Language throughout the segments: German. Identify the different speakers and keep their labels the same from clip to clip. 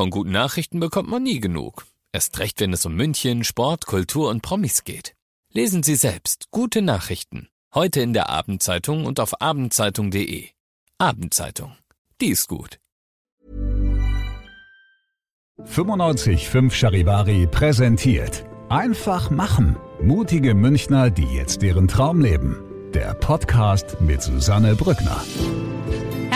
Speaker 1: Von guten Nachrichten bekommt man nie genug. Erst recht, wenn es um München, Sport, Kultur und Promis geht. Lesen Sie selbst gute Nachrichten. Heute in der Abendzeitung und auf abendzeitung.de. Abendzeitung. Die ist gut.
Speaker 2: 95.5 Charivari präsentiert. Einfach machen. Mutige Münchner, die jetzt deren Traum leben. Der Podcast mit Susanne Brückner.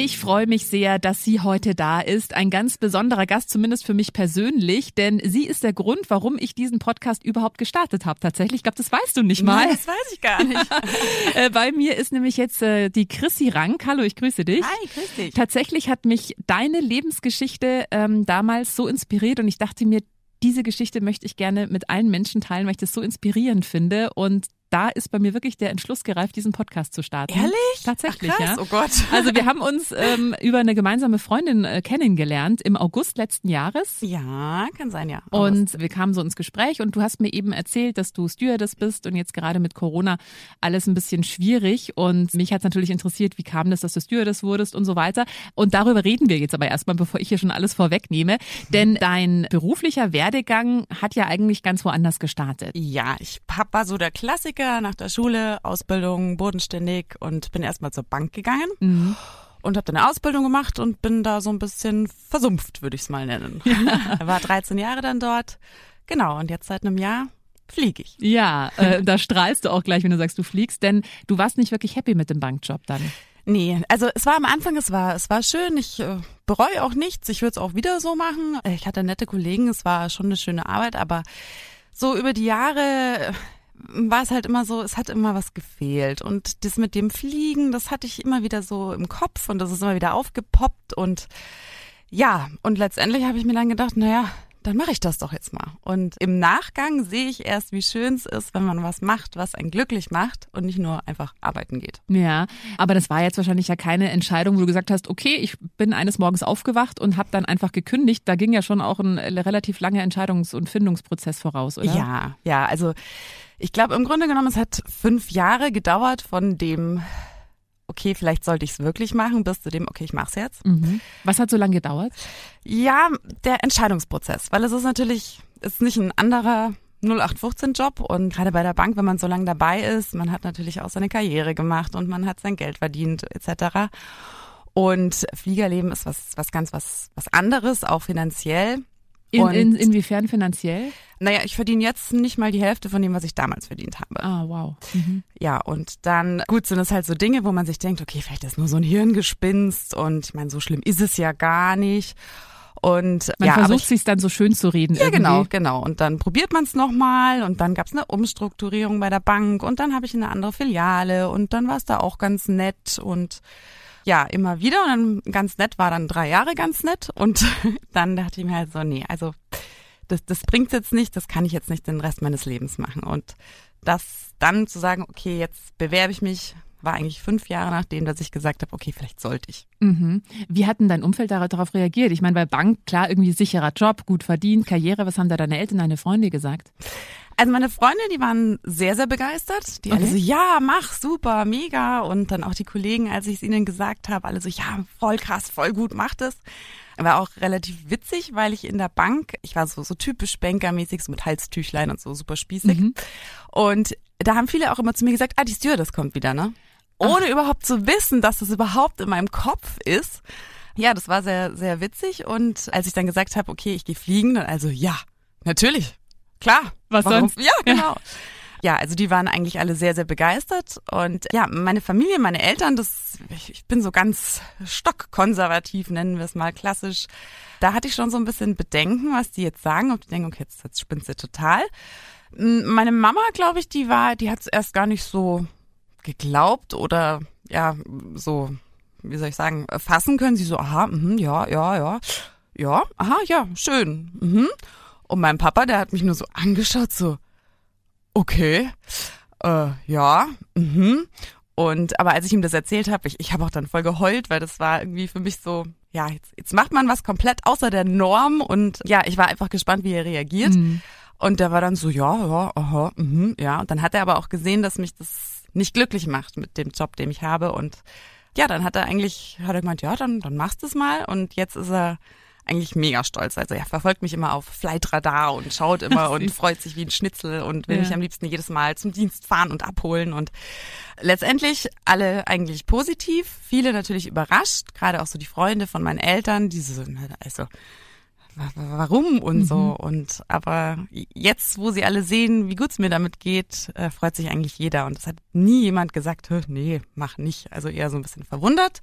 Speaker 3: Ich freue mich sehr, dass sie heute da ist. Ein ganz besonderer Gast, zumindest für mich persönlich, denn sie ist der Grund, warum ich diesen Podcast überhaupt gestartet habe. Tatsächlich, ich glaube, das weißt du nicht mal.
Speaker 4: Nein, das weiß ich gar nicht.
Speaker 3: Äh, bei mir ist nämlich jetzt äh, die Chrissy Rank. Hallo, ich grüße dich.
Speaker 4: Hi, grüß dich.
Speaker 3: Tatsächlich hat mich deine Lebensgeschichte ähm, damals so inspiriert und ich dachte mir, diese Geschichte möchte ich gerne mit allen Menschen teilen, weil ich das so inspirierend finde. Und da ist bei mir wirklich der Entschluss gereift, diesen Podcast zu starten.
Speaker 4: Ehrlich?
Speaker 3: Tatsächlich,
Speaker 4: Ach, krass.
Speaker 3: ja.
Speaker 4: Oh Gott.
Speaker 3: Also wir haben uns ähm, über eine gemeinsame Freundin äh, kennengelernt im August letzten Jahres.
Speaker 4: Ja, kann sein, ja.
Speaker 3: Und wir kamen so ins Gespräch und du hast mir eben erzählt, dass du Stewardess bist und jetzt gerade mit Corona alles ein bisschen schwierig. Und mich hat natürlich interessiert, wie kam das, dass du Stewardess wurdest und so weiter. Und darüber reden wir jetzt aber erstmal, bevor ich hier schon alles vorwegnehme. Denn dein beruflicher Werdegang hat ja eigentlich ganz woanders gestartet.
Speaker 4: Ja, ich hab- war so der Klassiker nach der Schule, Ausbildung, bodenständig und bin erstmal zur Bank gegangen
Speaker 3: Mhm.
Speaker 4: und habe dann eine Ausbildung gemacht und bin da so ein bisschen versumpft, würde ich es mal nennen. war 13 Jahre dann dort. Genau, und jetzt seit einem Jahr fliege ich.
Speaker 3: Ja, äh, da strahlst du auch gleich, wenn du sagst, du fliegst, denn du warst nicht wirklich happy mit dem Bankjob dann.
Speaker 4: Nee, also es war am Anfang, es war, es war schön. Ich äh, bereue auch nichts. Ich würde es auch wieder so machen. Äh, Ich hatte nette Kollegen, es war schon eine schöne Arbeit, aber so über die Jahre äh, war es halt immer so, es hat immer was gefehlt. Und das mit dem Fliegen, das hatte ich immer wieder so im Kopf und das ist immer wieder aufgepoppt und ja, und letztendlich habe ich mir dann gedacht, naja, dann mache ich das doch jetzt mal. Und im Nachgang sehe ich erst, wie schön es ist, wenn man was macht, was einen glücklich macht und nicht nur einfach arbeiten geht.
Speaker 3: Ja, aber das war jetzt wahrscheinlich ja keine Entscheidung, wo du gesagt hast, okay, ich bin eines Morgens aufgewacht und habe dann einfach gekündigt. Da ging ja schon auch ein relativ langer Entscheidungs- und Findungsprozess voraus, oder?
Speaker 4: Ja, ja, also ich glaube im Grunde genommen, es hat fünf Jahre gedauert von dem, okay, vielleicht sollte ich es wirklich machen, bis zu dem, okay, ich mache es jetzt.
Speaker 3: Mhm. Was hat so lange gedauert?
Speaker 4: Ja, der Entscheidungsprozess, weil es ist natürlich, ist nicht ein anderer 0815-Job und gerade bei der Bank, wenn man so lange dabei ist, man hat natürlich auch seine Karriere gemacht und man hat sein Geld verdient etc. Und Fliegerleben ist was, was ganz was, was anderes, auch finanziell.
Speaker 3: In, in, inwiefern finanziell?
Speaker 4: Naja, ich verdiene jetzt nicht mal die Hälfte von dem, was ich damals verdient habe.
Speaker 3: Ah, wow. Mhm.
Speaker 4: Ja, und dann, gut, sind es halt so Dinge, wo man sich denkt, okay, vielleicht ist nur so ein Hirngespinst und ich meine, so schlimm ist es ja gar nicht. Und
Speaker 3: Man
Speaker 4: ja,
Speaker 3: versucht
Speaker 4: ich,
Speaker 3: sich dann so schön zu reden.
Speaker 4: ja,
Speaker 3: irgendwie.
Speaker 4: genau, genau. Und dann probiert man es nochmal und dann gab es eine Umstrukturierung bei der Bank und dann habe ich eine andere Filiale und dann war es da auch ganz nett und ja, immer wieder und dann ganz nett war dann drei Jahre ganz nett und dann dachte ich mir halt so, nee, also das, das bringt jetzt nicht, das kann ich jetzt nicht den Rest meines Lebens machen und das dann zu sagen, okay, jetzt bewerbe ich mich, war eigentlich fünf Jahre nachdem, dass ich gesagt habe, okay, vielleicht sollte ich.
Speaker 3: Mhm. Wie hat denn dein Umfeld dar- darauf reagiert? Ich meine, bei Bank, klar, irgendwie sicherer Job, gut verdient, Karriere. Was haben da deine Eltern, deine Freunde gesagt?
Speaker 4: Also meine Freunde, die waren sehr, sehr begeistert. Die alle
Speaker 3: Okay.
Speaker 4: so, ja, mach, super, mega. Und dann auch die Kollegen, als ich es ihnen gesagt habe, alle so, ja, voll krass, voll gut, mach das. War auch relativ witzig, weil ich in der Bank, ich war so, so typisch Bankermäßig, so mit Halstüchlein und so super spießig. Und da haben viele auch immer zu mir gesagt, ah, die Stewardess kommt wieder, ne? Ohne überhaupt zu wissen, dass das überhaupt in meinem Kopf ist. Ja, das war sehr, sehr witzig. Und als ich dann gesagt habe, okay, ich gehe fliegen, dann also, ja, natürlich, klar.
Speaker 3: Was
Speaker 4: Warum?
Speaker 3: sonst?
Speaker 4: Ja, genau. Ja, also die waren eigentlich alle sehr, sehr begeistert. Und ja, meine Familie, meine Eltern, das, ich, ich bin so ganz stockkonservativ, nennen wir es mal klassisch. Da hatte ich schon so ein bisschen Bedenken, was die jetzt sagen, ob die denken, okay, jetzt, jetzt spinnt sie total. Meine Mama, glaube ich, die war, die hat es erst gar nicht so geglaubt oder ja, so, wie soll ich sagen, fassen können. Sie so, aha, mh, ja, ja, ja, ja, aha, ja, schön. Mhm. Und mein Papa, der hat mich nur so angeschaut, so, okay, äh, ja, mhm. Und aber als ich ihm das erzählt habe, ich, ich habe auch dann voll geheult, weil das war irgendwie für mich so, ja, jetzt, jetzt macht man was komplett außer der Norm und ja, ich war einfach gespannt, wie er reagiert. Mhm. Und der war dann so, ja, ja, aha, mhm, ja. Und dann hat er aber auch gesehen, dass mich das nicht glücklich macht mit dem Job, den ich habe. Und ja, dann hat er eigentlich, hat er gemeint, ja, dann, dann machst du es mal. Und jetzt ist er eigentlich mega stolz. Also er verfolgt mich immer auf Flightradar und schaut immer und freut sich wie ein Schnitzel und will ja. mich am liebsten jedes Mal zum Dienst fahren und abholen. Und letztendlich alle eigentlich positiv, viele natürlich überrascht, gerade auch so die Freunde von meinen Eltern, die so, also warum und mhm. so. Und aber jetzt, wo sie alle sehen, wie gut es mir damit geht, äh, freut sich eigentlich jeder. Und es hat nie jemand gesagt, nee, mach nicht. Also eher so ein bisschen verwundert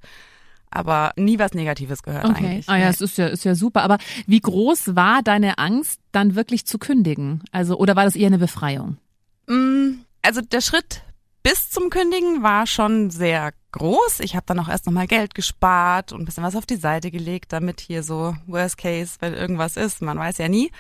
Speaker 4: aber nie was Negatives gehört okay. eigentlich.
Speaker 3: Ah ja, es ist ja, ist ja super. Aber wie groß war deine Angst, dann wirklich zu kündigen? Also, oder war das eher eine Befreiung?
Speaker 4: Mm, also der Schritt bis zum Kündigen war schon sehr groß. Ich habe dann auch erst nochmal Geld gespart und ein bisschen was auf die Seite gelegt, damit hier so Worst Case, wenn irgendwas ist, man weiß ja nie.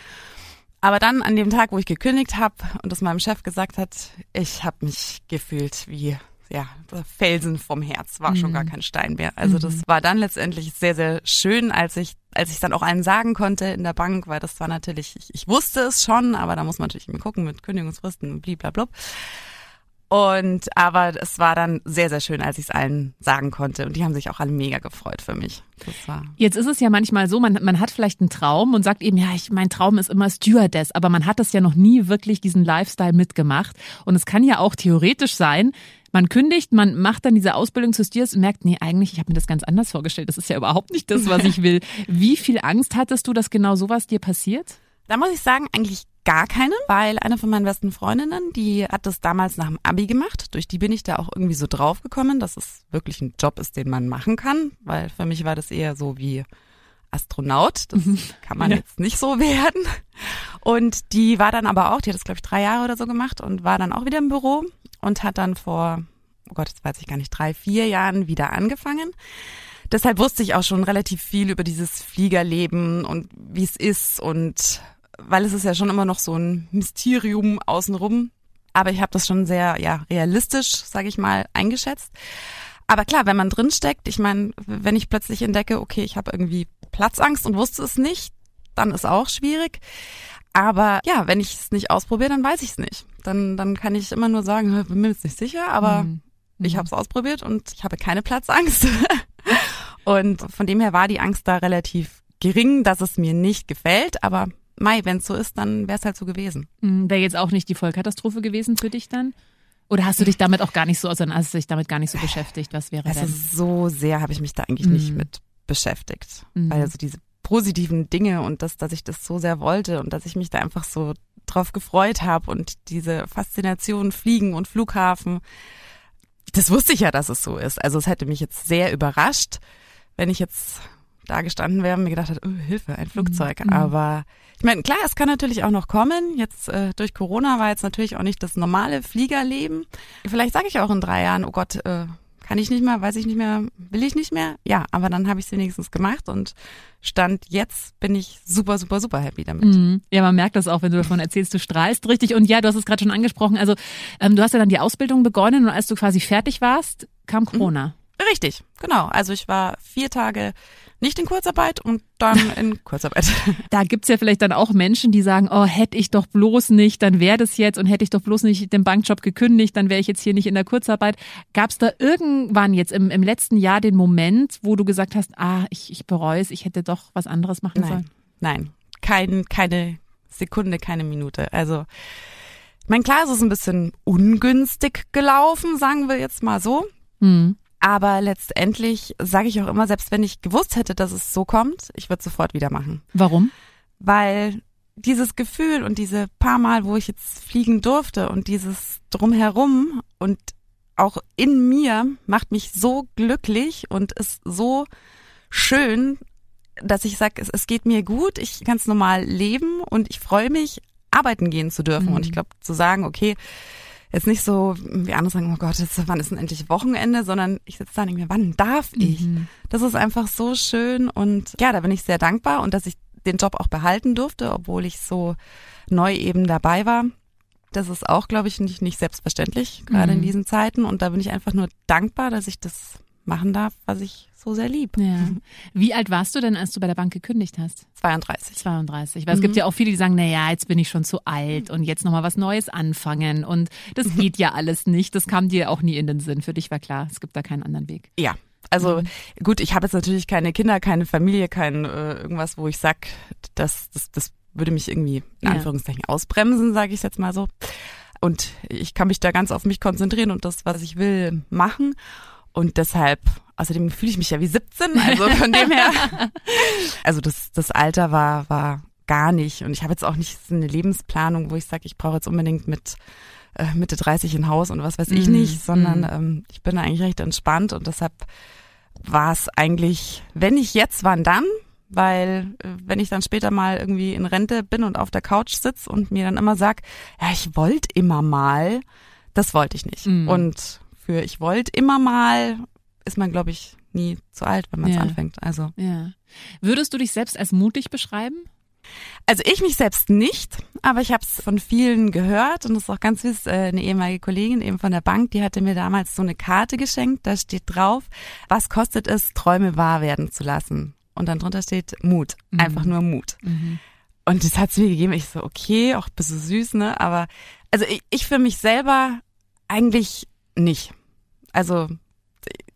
Speaker 4: Aber dann an dem Tag, wo ich gekündigt habe und das meinem Chef gesagt hat, ich habe mich gefühlt wie ja, Felsen vom Herz war schon gar mhm. kein Stein mehr. Also das mhm. war dann letztendlich sehr, sehr schön, als ich, als ich dann auch allen sagen konnte in der Bank, weil das war natürlich, ich, ich wusste es schon, aber da muss man natürlich gucken mit Kündigungsfristen und blablabla. Und aber es war dann sehr, sehr schön, als ich es allen sagen konnte. Und die haben sich auch alle mega gefreut für mich. Das
Speaker 3: war Jetzt ist es ja manchmal so, man, man hat vielleicht einen Traum und sagt eben, ja, ich, mein Traum ist immer Stewardess, aber man hat das ja noch nie wirklich diesen Lifestyle mitgemacht. Und es kann ja auch theoretisch sein, man kündigt, man macht dann diese Ausbildung zu Steers und merkt, nee, eigentlich, ich habe mir das ganz anders vorgestellt. Das ist ja überhaupt nicht das, was ich will. Wie viel Angst hattest du, dass genau sowas dir passiert?
Speaker 4: Da muss ich sagen, eigentlich gar keine, weil eine von meinen besten Freundinnen, die hat das damals nach dem Abi gemacht. Durch die bin ich da auch irgendwie so drauf gekommen, dass es wirklich ein Job ist, den man machen kann, weil für mich war das eher so wie Astronaut. Das mhm. kann man ja. jetzt nicht so werden. Und die war dann aber auch, die hat das glaube ich drei Jahre oder so gemacht und war dann auch wieder im Büro und hat dann vor, oh Gott, das weiß ich gar nicht, drei, vier Jahren wieder angefangen. Deshalb wusste ich auch schon relativ viel über dieses Fliegerleben und wie es ist und weil es ist ja schon immer noch so ein Mysterium außenrum. Aber ich habe das schon sehr ja realistisch, sage ich mal, eingeschätzt. Aber klar, wenn man drinsteckt, ich meine, wenn ich plötzlich entdecke, okay, ich habe irgendwie Platzangst und wusste es nicht, dann ist auch schwierig. Aber ja, wenn ich es nicht ausprobiere, dann weiß ich es nicht. Dann, dann kann ich immer nur sagen, bin mir jetzt nicht sicher, aber mhm. ich mhm. habe es ausprobiert und ich habe keine Platzangst. und von dem her war die Angst da relativ gering, dass es mir nicht gefällt, aber Mai, wenn es so ist, dann wäre es halt so gewesen.
Speaker 3: Mhm, wäre jetzt auch nicht die Vollkatastrophe gewesen für dich dann? Oder hast du dich damit auch gar nicht so, also hast du dich damit gar nicht so beschäftigt? Was wäre
Speaker 4: also
Speaker 3: denn?
Speaker 4: so sehr habe ich mich da eigentlich mhm. nicht mit beschäftigt. Mhm. Weil also diese positiven Dinge und das, dass ich das so sehr wollte und dass ich mich da einfach so drauf gefreut habe und diese Faszination Fliegen und Flughafen, das wusste ich ja, dass es so ist. Also es hätte mich jetzt sehr überrascht, wenn ich jetzt da gestanden wäre und mir gedacht hätte, oh, Hilfe, ein Flugzeug. Mhm. Aber ich meine, klar, es kann natürlich auch noch kommen. Jetzt äh, durch Corona war jetzt natürlich auch nicht das normale Fliegerleben. Vielleicht sage ich auch in drei Jahren, oh Gott, äh, kann ich nicht mehr, weiß ich nicht mehr, will ich nicht mehr. Ja, aber dann habe ich es wenigstens gemacht und Stand jetzt bin ich super, super, super happy damit. Mhm.
Speaker 3: Ja, man merkt das auch, wenn du davon erzählst, du strahlst richtig. Und ja, du hast es gerade schon angesprochen. Also ähm, du hast ja dann die Ausbildung begonnen und als du quasi fertig warst, kam. Corona. Mhm.
Speaker 4: Richtig, genau. Also ich war vier Tage nicht in Kurzarbeit und dann in Kurzarbeit.
Speaker 3: Da gibt's ja vielleicht dann auch Menschen, die sagen, oh, hätte ich doch bloß nicht, dann wäre das jetzt und hätte ich doch bloß nicht den Bankjob gekündigt, dann wäre ich jetzt hier nicht in der Kurzarbeit. Gab's da irgendwann jetzt im, im letzten Jahr den Moment, wo du gesagt hast, ah, ich, ich bereue es, ich hätte doch was anderes machen
Speaker 4: nein,
Speaker 3: sollen?
Speaker 4: Nein, kein, keine Sekunde, keine Minute. Also, mein klar, es ist ein bisschen ungünstig gelaufen, sagen wir jetzt mal so. Hm. Aber letztendlich sage ich auch immer, selbst wenn ich gewusst hätte, dass es so kommt, ich würde sofort wieder machen.
Speaker 3: Warum?
Speaker 4: Weil dieses Gefühl und diese paar Mal, wo ich jetzt fliegen durfte und dieses drumherum und auch in mir macht mich so glücklich und ist so schön, dass ich sage, es, es, geht mir gut, ich kann es normal leben und ich freue mich, arbeiten gehen zu dürfen. Mhm. Und ich glaube, zu sagen, okay, jetzt nicht so, wie andere sagen, oh Gott, jetzt, wann ist denn endlich Wochenende, sondern ich sitze da und denke mir, wann darf ich?
Speaker 3: Mhm.
Speaker 4: Das ist einfach so schön und ja, da bin ich sehr dankbar und dass ich den Job auch behalten durfte, obwohl ich so neu eben dabei war. Das ist auch, glaube ich, nicht, nicht selbstverständlich, gerade
Speaker 3: Mhm.
Speaker 4: in diesen Zeiten. Und da bin ich einfach nur dankbar, dass ich das machen darf, was ich so sehr lieb.
Speaker 3: Ja. Wie alt warst du denn, als du bei der Bank gekündigt hast?
Speaker 4: 32.
Speaker 3: 32. Weil es gibt ja auch viele, die sagen, na ja, jetzt bin ich schon zu alt und jetzt nochmal was Neues anfangen und das geht ja alles nicht. Das kam dir auch nie in den Sinn. Für dich war klar, es gibt da keinen anderen Weg.
Speaker 4: Ja. Also
Speaker 3: Mhm.
Speaker 4: gut, ich habe jetzt natürlich keine Kinder, keine Familie, kein äh, irgendwas, wo ich sag, das, das, das würde mich irgendwie in
Speaker 3: Ja.
Speaker 4: Anführungszeichen ausbremsen, sage ich jetzt mal so. Und ich kann mich da ganz auf mich konzentrieren und das, was ich will, machen. Und deshalb, außerdem fühle ich mich ja wie 17, also von dem her. Also das, das Alter war, war gar nicht. Und ich habe jetzt auch nicht so eine Lebensplanung, wo ich sage, ich brauche jetzt unbedingt mit äh, Mitte 30 ein Haus und was weiß ich
Speaker 3: Mhm,
Speaker 4: nicht, sondern
Speaker 3: mhm.
Speaker 4: ähm, ich bin eigentlich recht entspannt und deshalb war es eigentlich, wenn nicht jetzt, wann dann? Weil äh, wenn ich dann später mal irgendwie in Rente bin und auf der Couch sitz und mir dann immer sag, ja, ich wollte immer mal, das wollte ich nicht.
Speaker 3: Mhm.
Speaker 4: Und für ich wollte immer mal ist man, glaube ich, nie zu alt, wenn man es
Speaker 3: Ja.
Speaker 4: anfängt. Also
Speaker 3: Ja. Würdest du dich selbst als mutig beschreiben?
Speaker 4: Also ich mich selbst nicht, aber ich habe es von vielen gehört und das ist auch ganz süß. Äh, eine ehemalige Kollegin eben von der Bank, die hatte mir damals so eine Karte geschenkt. Da steht drauf, was kostet es, Träume wahr werden zu lassen. Und dann drunter steht Mut,
Speaker 3: Mhm.
Speaker 4: einfach nur Mut. Und das hat sie mir gegeben. Ich so, okay, auch ein bisschen süß, ne? Aber also ich, ich für mich selber eigentlich nicht. Also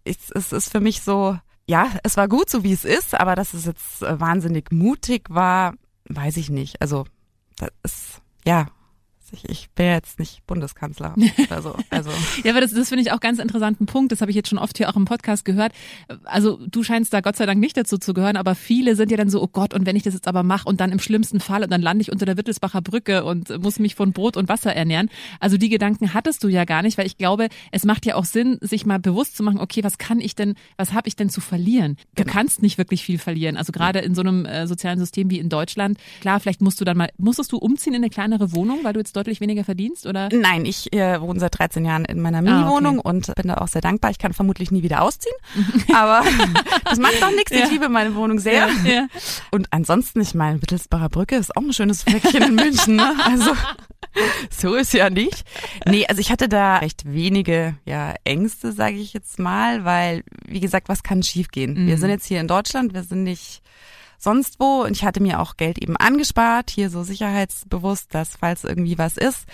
Speaker 4: es ist für mich so, ja, es war gut, so wie es ist, aber dass es jetzt wahnsinnig mutig war, weiß ich nicht. Also das ist, ja, ich, ich bin ja jetzt nicht Bundeskanzler. Also, also
Speaker 3: Ja, aber das, das finde ich auch ganz interessanten Punkt. Das habe ich jetzt schon oft hier auch im Podcast gehört. Also du scheinst da Gott sei Dank nicht dazu zu gehören, aber viele sind ja dann so, oh Gott, und wenn ich das jetzt aber mache und dann im schlimmsten Fall und dann lande ich unter der Wittelsbacher Brücke und muss mich von Brot und Wasser ernähren. Also die Gedanken hattest du ja gar nicht, weil ich glaube, es macht ja auch Sinn, sich mal bewusst zu machen, okay, was kann ich denn, was habe ich denn zu verlieren? Du
Speaker 4: Genau.
Speaker 3: kannst nicht wirklich viel verlieren. Also gerade in so einem äh, sozialen System wie in Deutschland. Klar, vielleicht musst du dann mal, musstest du umziehen in eine kleinere Wohnung, weil du jetzt deutlich weniger verdienst oder?
Speaker 4: nein, ich äh, wohne seit 13 Jahren in meiner Mini-Wohnung und bin da auch sehr dankbar. Ich kann vermutlich nie wieder ausziehen, aber das macht doch nichts.
Speaker 3: Ja.
Speaker 4: Ich liebe meine Wohnung sehr.
Speaker 3: ja.
Speaker 4: Und ansonsten, ich meine, Wittelsbacher Brücke ist auch ein schönes Fleckchen in München. Ne? Also so ist ja nicht. Nee, also ich hatte da recht wenige ja, Ängste, sage ich jetzt mal, weil, wie gesagt, was kann schiefgehen? Wir
Speaker 3: Mhm.
Speaker 4: sind jetzt hier in Deutschland, wir sind nicht sonst wo und ich hatte mir auch Geld eben angespart, hier so sicherheitsbewusst, dass falls irgendwie was ist.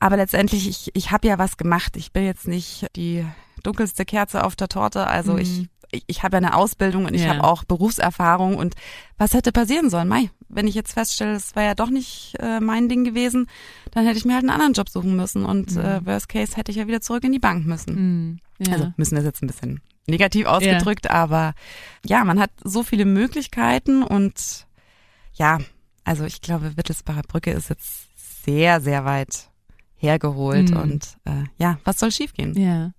Speaker 4: Aber letztendlich, ich, ich habe ja was gemacht. Ich bin jetzt nicht die dunkelste Kerze auf der Torte. Also
Speaker 3: Mhm.
Speaker 4: ich, ich, ich habe ja eine Ausbildung und ich
Speaker 3: Ja.
Speaker 4: habe auch Berufserfahrung. Und was hätte passieren sollen? Mai, wenn ich jetzt feststelle, es war ja doch nicht äh, mein Ding gewesen, dann hätte ich mir halt einen anderen Job suchen müssen. Und
Speaker 3: Mhm.
Speaker 4: äh, worst case hätte ich ja wieder zurück in die Bank müssen.
Speaker 3: Mhm. Ja.
Speaker 4: Also müssen ist jetzt ein bisschen negativ ausgedrückt, aber ja, man hat so viele Möglichkeiten und ja, also ich glaube, Wittelsbacher Brücke ist jetzt sehr, sehr weit hergeholt
Speaker 3: Mhm.
Speaker 4: und äh, ja, was soll schiefgehen?
Speaker 3: Ja.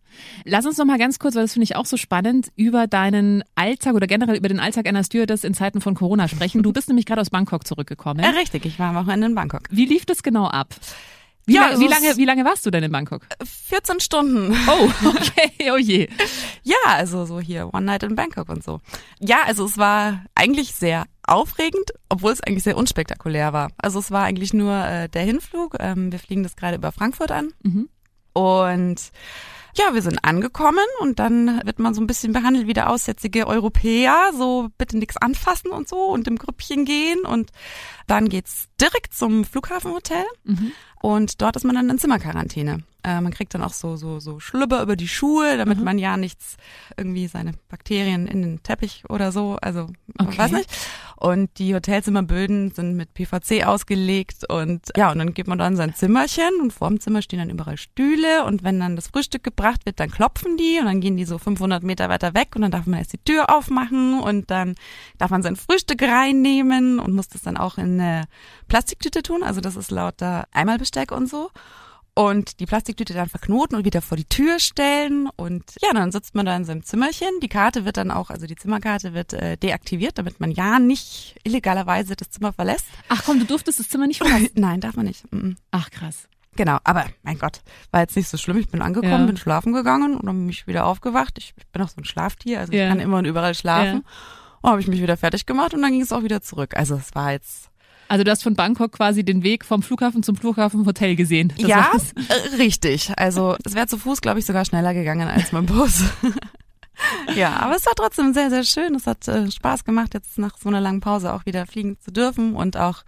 Speaker 3: Lass uns noch mal ganz kurz, weil das finde ich auch so spannend, über deinen Alltag oder generell über den Alltag einer Stewardess in Zeiten von Corona sprechen. Du bist nämlich gerade aus Bangkok zurückgekommen.
Speaker 4: Äh, richtig, ich war am Wochenende in Bangkok.
Speaker 3: Wie lief das genau ab? Wie,
Speaker 4: Ja,
Speaker 3: lang,
Speaker 4: also
Speaker 3: wie, lange, wie lange warst du denn in Bangkok?
Speaker 4: 14 Stunden.
Speaker 3: Oh, okay, oh je.
Speaker 4: Ja, also so hier One Night in Bangkok und so. Ja, also es war eigentlich sehr aufregend, obwohl es eigentlich sehr unspektakulär war. Also es war eigentlich nur äh, der Hinflug. Ähm, wir fliegen das gerade über Frankfurt an.
Speaker 3: Mhm.
Speaker 4: Und ja, wir sind angekommen und dann wird man so ein bisschen behandelt wie der aussätzige Europäer, so bitte nichts anfassen und so und im Grüppchen gehen und dann geht's direkt zum Flughafenhotel
Speaker 3: Mhm.
Speaker 4: und dort ist man dann in Zimmerquarantäne. Äh, man kriegt dann auch so so so Schlüpper über die Schuhe, damit
Speaker 3: Mhm.
Speaker 4: man ja nichts irgendwie seine Bakterien in den Teppich oder so, also
Speaker 3: Okay.
Speaker 4: weiß nicht. Und die Hotelzimmerböden sind mit PVC ausgelegt und ja, und dann geht man dann in sein Zimmerchen und vor dem Zimmer stehen dann überall Stühle und wenn dann das Frühstück gebracht wird, dann klopfen die und dann gehen die so 500 Meter weiter weg und dann darf man erst die Tür aufmachen und dann darf man sein Frühstück reinnehmen und muss das dann auch in eine Plastiktüte tun, also das ist lauter Einmalbesteck und so. Und die Plastiktüte dann verknoten und wieder vor die Tür stellen. Und ja, dann sitzt man da in seinem Zimmerchen. Die Karte wird dann auch, also die Zimmerkarte wird äh, deaktiviert, damit man ja nicht illegalerweise das Zimmer verlässt.
Speaker 3: Ach komm, du durftest das Zimmer nicht verlassen.
Speaker 4: Nein, darf man nicht. Mm.
Speaker 3: Ach krass.
Speaker 4: Genau, aber mein Gott, war jetzt nicht so schlimm. Ich bin angekommen,
Speaker 3: Ja.
Speaker 4: bin schlafen gegangen und dann bin ich wieder aufgewacht. Ich, ich bin auch so ein Schlaftier, also
Speaker 3: Ja.
Speaker 4: ich kann immer und überall schlafen. Und habe ich mich wieder fertig gemacht und dann ging es auch wieder zurück. Also es war jetzt
Speaker 3: Also du hast von Bangkok quasi den Weg vom Flughafen zum Flughafenhotel gesehen. Das
Speaker 4: ja äh, richtig. Also es wäre zu Fuß, glaube ich, sogar schneller gegangen als mit dem Bus. ja, aber es war trotzdem sehr, sehr schön. Es hat äh, Spaß gemacht, jetzt nach so einer langen Pause auch wieder fliegen zu dürfen und auch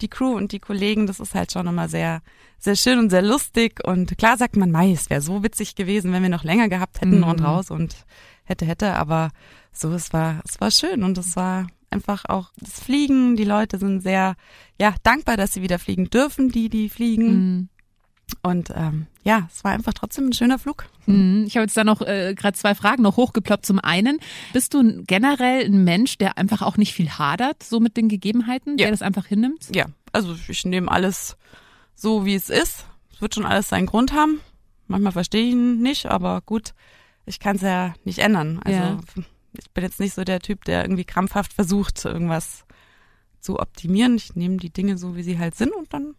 Speaker 4: die Crew und die Kollegen, das ist halt schon immer sehr, sehr schön und sehr lustig. Und klar sagt man, Mai, es wäre so witzig gewesen, wenn wir noch länger gehabt hätten
Speaker 3: Mhm.
Speaker 4: und raus und hätte, hätte. Aber so, es war, es war schön und es war einfach auch das Fliegen. Die Leute sind sehr, ja, dankbar, dass sie wieder fliegen dürfen, die, die fliegen.
Speaker 3: Mhm.
Speaker 4: Und ähm, ja, es war einfach trotzdem ein schöner Flug.
Speaker 3: Mhm. Ich habe jetzt da noch äh, gerade zwei Fragen noch hochgeploppt. Zum einen, bist du generell ein Mensch, der einfach auch nicht viel hadert, so mit den Gegebenheiten,
Speaker 4: Ja.
Speaker 3: der das einfach hinnimmt?
Speaker 4: Ja, also ich nehme alles so, wie es ist. Es wird schon alles seinen Grund haben. Manchmal verstehe ich ihn nicht, aber gut, ich kann es ja nicht ändern. Also
Speaker 3: Ja.
Speaker 4: Ich bin jetzt nicht so der Typ, der irgendwie krampfhaft versucht, irgendwas zu optimieren. Ich nehme die Dinge so, wie sie halt sind und dann,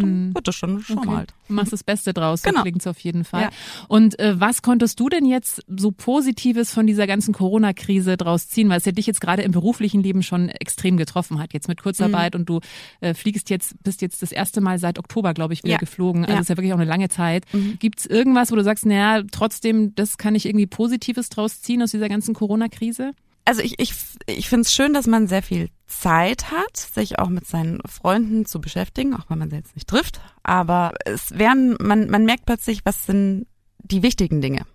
Speaker 4: dann
Speaker 3: Mhm.
Speaker 4: wird es schon. Wir
Speaker 3: Okay.
Speaker 4: halt.
Speaker 3: Du machst das Beste draus, so
Speaker 4: Genau.
Speaker 3: klingt's auf jeden Fall.
Speaker 4: Ja.
Speaker 3: Und äh, was konntest du denn jetzt so Positives von dieser ganzen Corona-Krise draus ziehen, weil es ja dich jetzt gerade im beruflichen Leben schon extrem getroffen hat, jetzt mit Kurzarbeit
Speaker 4: Mhm.
Speaker 3: und du äh, fliegst jetzt, bist jetzt das erste Mal seit Oktober, glaube ich, wieder
Speaker 4: Ja.
Speaker 3: geflogen. Also
Speaker 4: Ja.
Speaker 3: ist ja wirklich auch eine lange Zeit.
Speaker 4: Mhm.
Speaker 3: Gibt's irgendwas, wo du sagst, naja, trotzdem, das kann ich irgendwie Positives draus ziehen aus dieser ganzen Corona-Krise?
Speaker 4: Also ich, ich, ich finde es schön, dass man sehr viel Zeit hat, sich auch mit seinen Freunden zu beschäftigen, auch wenn man sie jetzt nicht trifft. Aber es werden, man, man merkt plötzlich, was sind die wichtigen Dinge.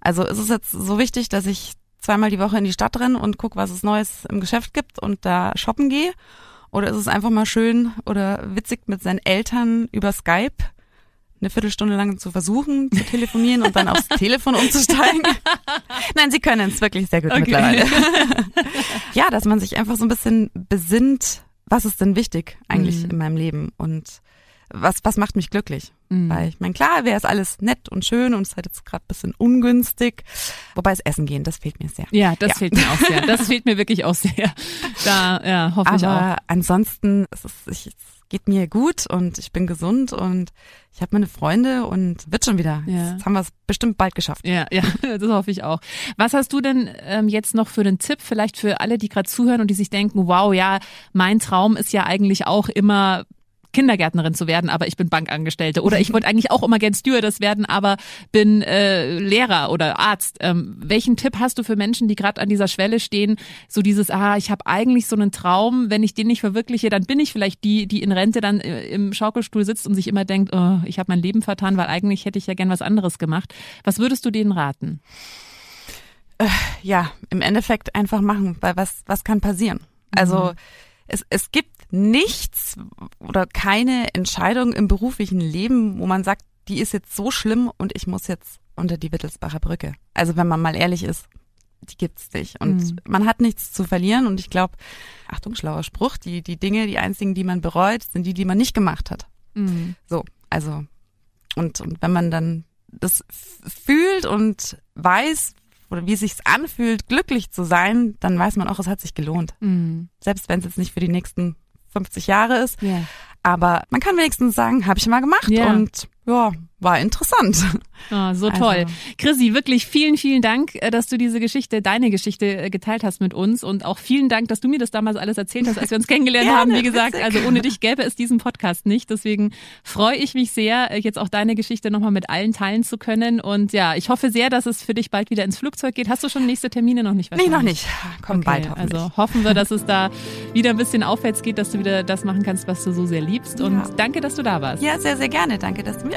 Speaker 4: Also es ist jetzt so wichtig, dass ich zweimal die Woche in die Stadt renne und gucke, was es Neues im Geschäft gibt und da shoppen gehe. Oder ist es einfach mal schön oder witzig mit seinen Eltern über Skype eine Viertelstunde lang zu versuchen, zu telefonieren und dann aufs Telefon umzusteigen. Nein, sie können es wirklich sehr gut
Speaker 3: Okay.
Speaker 4: mittlerweile. ja, dass man sich einfach so ein bisschen besinnt, was ist denn wichtig eigentlich
Speaker 3: Mhm.
Speaker 4: in meinem Leben und was, was macht mich glücklich?
Speaker 3: Mhm.
Speaker 4: Weil ich meine, klar wäre es alles nett und schön und es ist halt jetzt gerade ein bisschen ungünstig. Wobei es Essen gehen, das fehlt mir sehr.
Speaker 3: Ja, das
Speaker 4: Ja.
Speaker 3: fehlt mir auch sehr. Das fehlt mir wirklich auch sehr. Da ja, hoffe ich auch.
Speaker 4: Aber ansonsten, es, ist, ich, es geht mir gut und ich bin gesund und ich habe meine Freunde und wird schon wieder.
Speaker 3: Ja.
Speaker 4: Jetzt haben wir es bestimmt bald geschafft.
Speaker 3: Ja, ja, das hoffe ich auch. Was hast du denn ähm, jetzt noch für den Tipp, vielleicht für alle, die gerade zuhören und die sich denken, wow, ja, mein Traum ist ja eigentlich auch immer Kindergärtnerin zu werden, aber ich bin Bankangestellte. Oder ich wollte eigentlich auch immer gern Stewardess werden, aber bin äh, Lehrer oder Arzt. Ähm, welchen Tipp hast du für Menschen, die gerade an dieser Schwelle stehen? So dieses, ah, ich habe eigentlich so einen Traum, wenn ich den nicht verwirkliche, dann bin ich vielleicht die, die in Rente dann äh, im Schaukelstuhl sitzt und sich immer denkt, oh, ich habe mein Leben vertan, weil eigentlich hätte ich ja gern was anderes gemacht. Was würdest du denen raten?
Speaker 4: Ja, im Endeffekt einfach machen, weil was, was kann passieren? Also es, es gibt nichts oder keine Entscheidung im beruflichen Leben, wo man sagt, die ist jetzt so schlimm und ich muss jetzt unter die Wittelsbacher Brücke. Also wenn man mal ehrlich ist, die gibt's nicht. Und
Speaker 3: Mhm.
Speaker 4: man hat nichts zu verlieren. Und ich glaube, Achtung, schlauer Spruch, die, die Dinge, die einzigen, die man bereut, sind die, die man nicht gemacht hat.
Speaker 3: Mhm.
Speaker 4: So, also und, und wenn man dann das fühlt und weiß oder wie es sich anfühlt, glücklich zu sein, dann weiß man auch, es hat sich gelohnt.
Speaker 3: Mhm.
Speaker 4: Selbst wenn es jetzt nicht für die nächsten 50 Jahre ist,
Speaker 3: Ja.
Speaker 4: aber man kann wenigstens sagen, habe ich mal gemacht
Speaker 3: Ja.
Speaker 4: und ja, war interessant.
Speaker 3: Ah, so
Speaker 4: Also-
Speaker 3: toll. Chrissy, wirklich vielen, vielen Dank, äh, dass du diese Geschichte, deine Geschichte äh, geteilt hast mit uns und auch vielen Dank, dass du mir das damals alles erzählt hast, als wir uns kennengelernt
Speaker 4: Gerne,
Speaker 3: haben. Wie gesagt,
Speaker 4: witzig.
Speaker 3: also ohne dich gäbe es diesen Podcast nicht. Deswegen freue ich mich sehr, äh, jetzt auch deine Geschichte nochmal mit allen teilen zu können. Und ja, ich hoffe sehr, dass es für dich bald wieder ins Flugzeug geht. Hast du schon nächste Termine noch nicht?
Speaker 4: Nee, noch nicht. Komm
Speaker 3: Okay,
Speaker 4: bald hoffentlich.
Speaker 3: Also hoffen wir, dass es da wieder ein bisschen aufwärts geht, dass du wieder das machen kannst, was du so sehr liebst. Und
Speaker 4: Ja.
Speaker 3: danke, dass du da warst.
Speaker 4: ja, sehr, sehr gerne. Danke, dass du mich